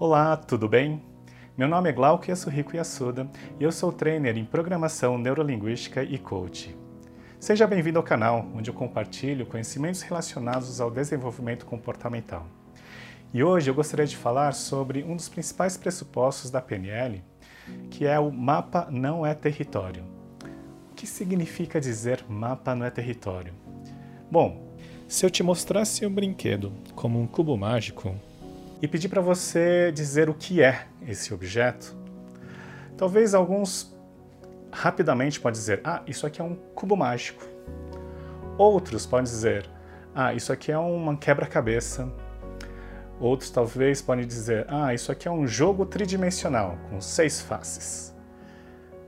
Olá, tudo bem? Meu nome é Glauco Yasuhiko Yasuda e eu sou trainer em Programação Neurolinguística e Coach. Seja bem-vindo ao canal, onde eu compartilho conhecimentos relacionados ao desenvolvimento comportamental. E hoje eu gostaria de falar sobre um dos principais pressupostos da PNL, que é o mapa não é território. O que significa dizer mapa não é território? Bom, se eu te mostrasse um brinquedo como um cubo mágico, e pedir para você dizer o que é esse objeto, talvez alguns rapidamente podem dizer: Ah, isso aqui é um cubo mágico. Outros podem dizer: Ah, isso aqui é uma quebra-cabeça. Outros talvez podem dizer: Ah, isso aqui é um jogo tridimensional com seis faces.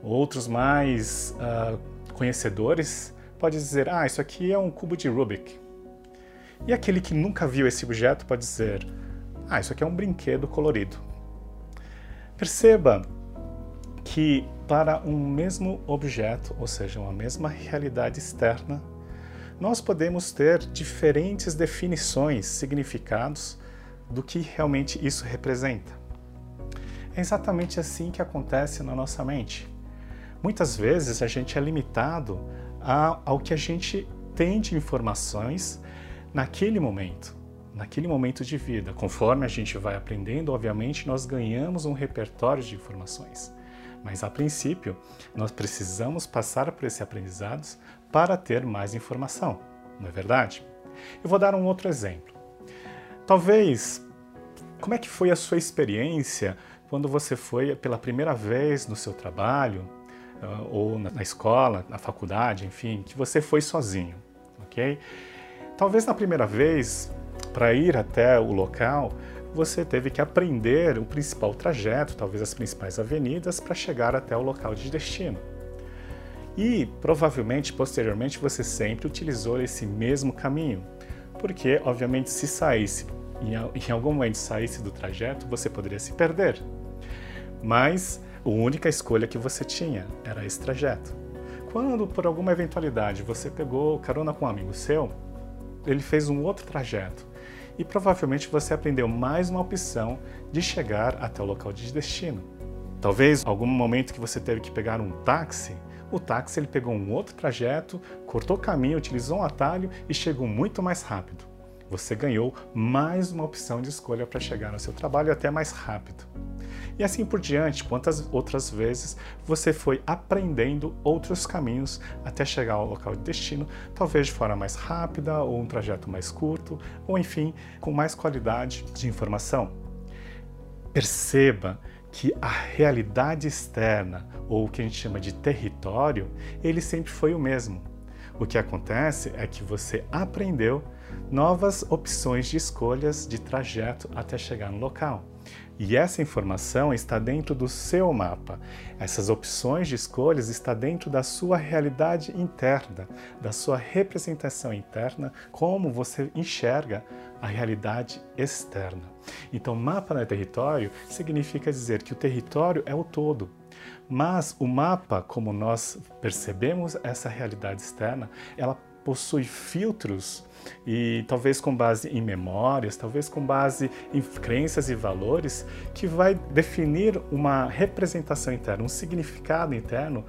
Outros mais uh, conhecedores podem dizer: Ah, isso aqui é um cubo de Rubik. E aquele que nunca viu esse objeto pode dizer: ah, isso aqui é um brinquedo colorido. Perceba que para um mesmo objeto, ou seja, uma mesma realidade externa, nós podemos ter diferentes definições, significados do que realmente isso representa. É exatamente assim que acontece na nossa mente. Muitas vezes a gente é limitado ao que a gente tem de informações naquele momento naquele momento de vida. Conforme a gente vai aprendendo, obviamente, nós ganhamos um repertório de informações. Mas a princípio, nós precisamos passar por esses aprendizados para ter mais informação, não é verdade? Eu vou dar um outro exemplo. Talvez, como é que foi a sua experiência quando você foi pela primeira vez no seu trabalho, ah, ou na escola, na faculdade, enfim, que você foi sozinho, ok? Talvez na primeira vez para ir até o local, você teve que aprender o principal trajeto, talvez as principais avenidas, para chegar até o local de destino. E provavelmente, posteriormente, você sempre utilizou esse mesmo caminho, porque, obviamente, se saísse, em algum momento saísse do trajeto, você poderia se perder. Mas a única escolha que você tinha era esse trajeto. Quando, por alguma eventualidade, você pegou carona com um amigo seu, ele fez um outro trajeto e provavelmente você aprendeu mais uma opção de chegar até o local de destino. Talvez algum momento que você teve que pegar um táxi, o táxi ele pegou um outro trajeto, cortou o caminho, utilizou um atalho e chegou muito mais rápido. Você ganhou mais uma opção de escolha para chegar no seu trabalho até mais rápido. E assim por diante, quantas outras vezes você foi aprendendo outros caminhos até chegar ao local de destino, talvez de forma mais rápida ou um trajeto mais curto, ou enfim, com mais qualidade de informação. Perceba que a realidade externa, ou o que a gente chama de território, ele sempre foi o mesmo. O que acontece é que você aprendeu novas opções de escolhas de trajeto até chegar no local. E essa informação está dentro do seu mapa. Essas opções de escolhas estão dentro da sua realidade interna, da sua representação interna, como você enxerga a realidade externa. Então, mapa no território significa dizer que o território é o todo. Mas o mapa, como nós percebemos essa realidade externa, ela possui filtros e talvez com base em memórias, talvez com base em crenças e valores, que vai definir uma representação interna, um significado interno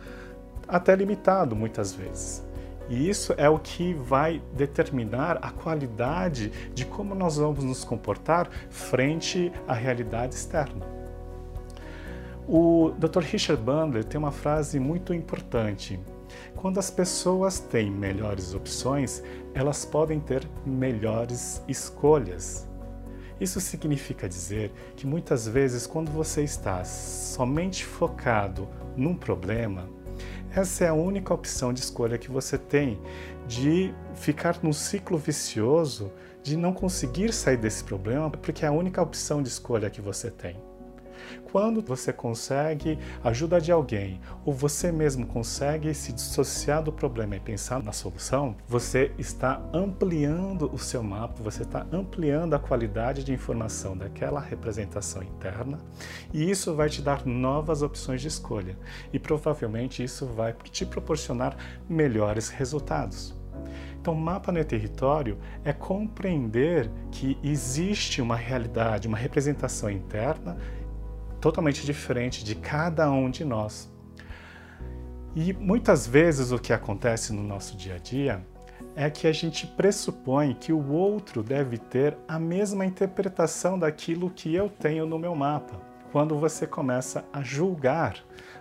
até limitado muitas vezes. E isso é o que vai determinar a qualidade de como nós vamos nos comportar frente à realidade externa. O Dr. Richard Bandler tem uma frase muito importante quando as pessoas têm melhores opções, elas podem ter melhores escolhas. Isso significa dizer que muitas vezes, quando você está somente focado num problema, essa é a única opção de escolha que você tem de ficar num ciclo vicioso de não conseguir sair desse problema, porque é a única opção de escolha que você tem. Quando você consegue ajuda de alguém ou você mesmo consegue se dissociar do problema e pensar na solução, você está ampliando o seu mapa, você está ampliando a qualidade de informação daquela representação interna e isso vai te dar novas opções de escolha e provavelmente isso vai te proporcionar melhores resultados. Então, mapa no território é compreender que existe uma realidade, uma representação interna totalmente diferente de cada um de nós. E muitas vezes o que acontece no nosso dia a dia é que a gente pressupõe que o outro deve ter a mesma interpretação daquilo que eu tenho no meu mapa. Quando você começa a julgar,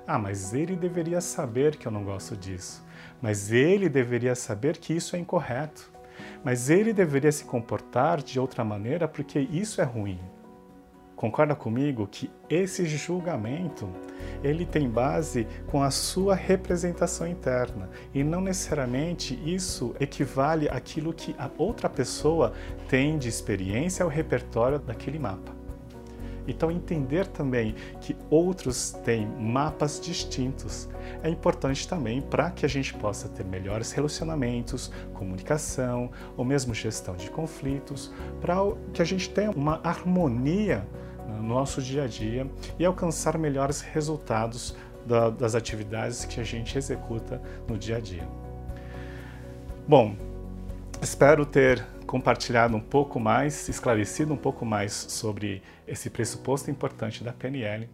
ah, mas ele deveria saber que eu não gosto disso, mas ele deveria saber que isso é incorreto, mas ele deveria se comportar de outra maneira porque isso é ruim. Concorda comigo que esse julgamento ele tem base com a sua representação interna e não necessariamente isso equivale àquilo que a outra pessoa tem de experiência ou repertório daquele mapa. Então, entender também que outros têm mapas distintos é importante também para que a gente possa ter melhores relacionamentos, comunicação ou mesmo gestão de conflitos, para que a gente tenha uma harmonia no nosso dia a dia e alcançar melhores resultados da, das atividades que a gente executa no dia a dia. Bom, espero ter compartilhado um pouco mais, esclarecido um pouco mais sobre esse pressuposto importante da PNL.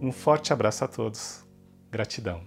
Um forte abraço a todos. Gratidão.